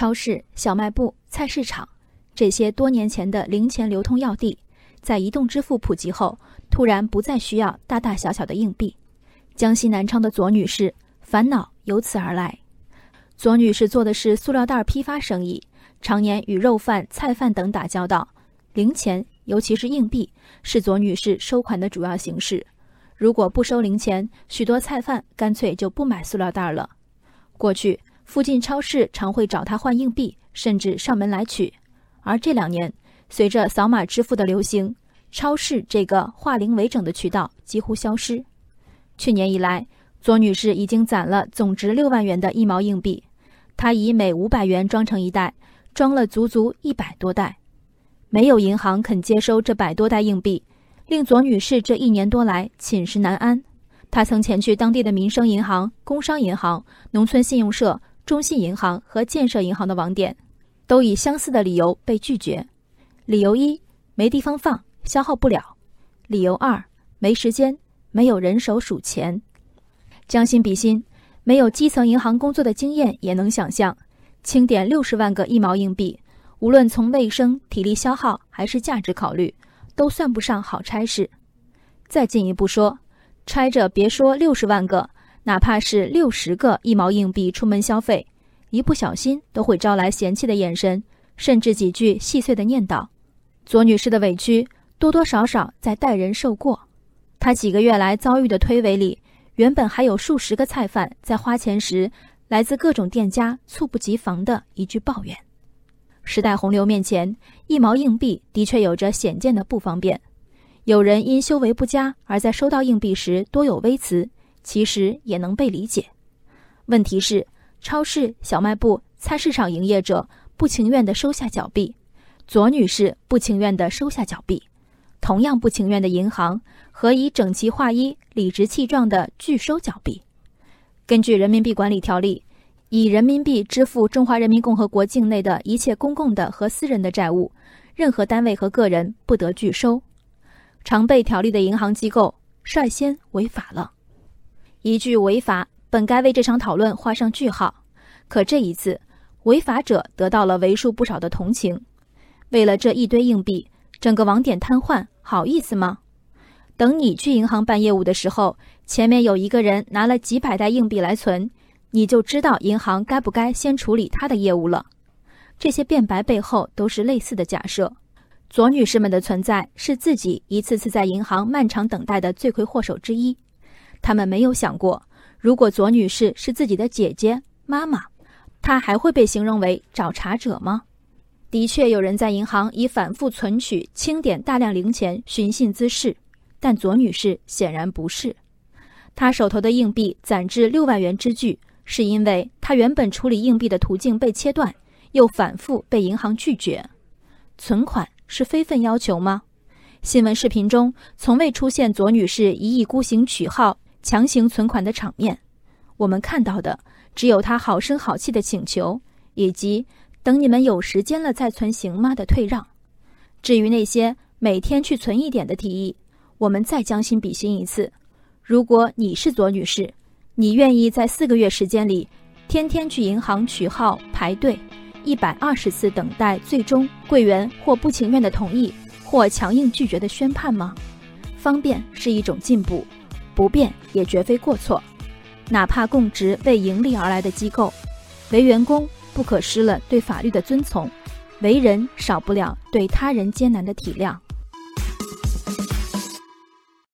超市、小卖部、菜市场这些多年前的零钱流通要地，在移动支付普及后，突然不再需要大大小小的硬币。江西南昌的左女士烦恼由此而来。左女士做的是塑料袋批发生意，常年与肉贩、菜贩等打交道，零钱，尤其是硬币，是左女士收款的主要形式。如果不收零钱，许多菜贩干脆就不买塑料袋了。过去。附近超市常会找他换硬币，甚至上门来取。而这两年，随着扫码支付的流行，超市这个化零为整的渠道几乎消失。去年以来，左女士已经攒了总值六万元的一毛硬币，她以每五百元装成一袋，装了足足一百多袋。没有银行肯接收这百多袋硬币，令左女士这一年多来寝食难安。她曾前去当地的民生银行、工商银行、农村信用社。中信银行和建设银行的网点，都以相似的理由被拒绝。理由一：没地方放，消耗不了；理由二：没时间，没有人手数钱。将心比心，没有基层银行工作的经验，也能想象，清点六十万个一毛硬币，无论从卫生、体力消耗还是价值考虑，都算不上好差事。再进一步说，揣着别说六十万个。哪怕是六十个一毛硬币出门消费，一不小心都会招来嫌弃的眼神，甚至几句细碎的念叨。左女士的委屈多多少少在待人受过。她几个月来遭遇的推诿里，原本还有数十个菜贩在花钱时，来自各种店家猝不及防的一句抱怨。时代洪流面前，一毛硬币的确有着显见的不方便。有人因修为不佳而在收到硬币时多有微词。其实也能被理解，问题是超市、小卖部、菜市场营业者不情愿地收下脚币，左女士不情愿地收下脚币，同样不情愿的银行和以整齐划一、理直气壮地拒收脚币。根据人民币管理条例，以人民币支付中华人民共和国境内的一切公共的和私人的债务，任何单位和个人不得拒收。常备条例的银行机构率先违法了。一句违法本该为这场讨论画上句号，可这一次，违法者得到了为数不少的同情。为了这一堆硬币，整个网点瘫痪，好意思吗？等你去银行办业务的时候，前面有一个人拿了几百袋硬币来存，你就知道银行该不该先处理他的业务了。这些辩白背后都是类似的假设。左女士们的存在是自己一次次在银行漫长等待的罪魁祸首之一。他们没有想过，如果左女士是自己的姐姐、妈妈，她还会被形容为找茬者吗？的确，有人在银行以反复存取、清点大量零钱寻衅滋事，但左女士显然不是。她手头的硬币攒至六万元之巨，是因为她原本处理硬币的途径被切断，又反复被银行拒绝。存款是非分要求吗？新闻视频中从未出现左女士一意孤行取号。强行存款的场面，我们看到的只有他好声好气的请求，以及“等你们有时间了再存行吗”的退让。至于那些每天去存一点的提议，我们再将心比心一次：如果你是左女士，你愿意在四个月时间里，天天去银行取号排队，一百二十次等待最终柜员或不情愿的同意，或强硬拒绝的宣判吗？方便是一种进步。不变也绝非过错，哪怕供职为盈利而来的机构，为员工不可失了对法律的遵从，为人少不了对他人艰难的体谅。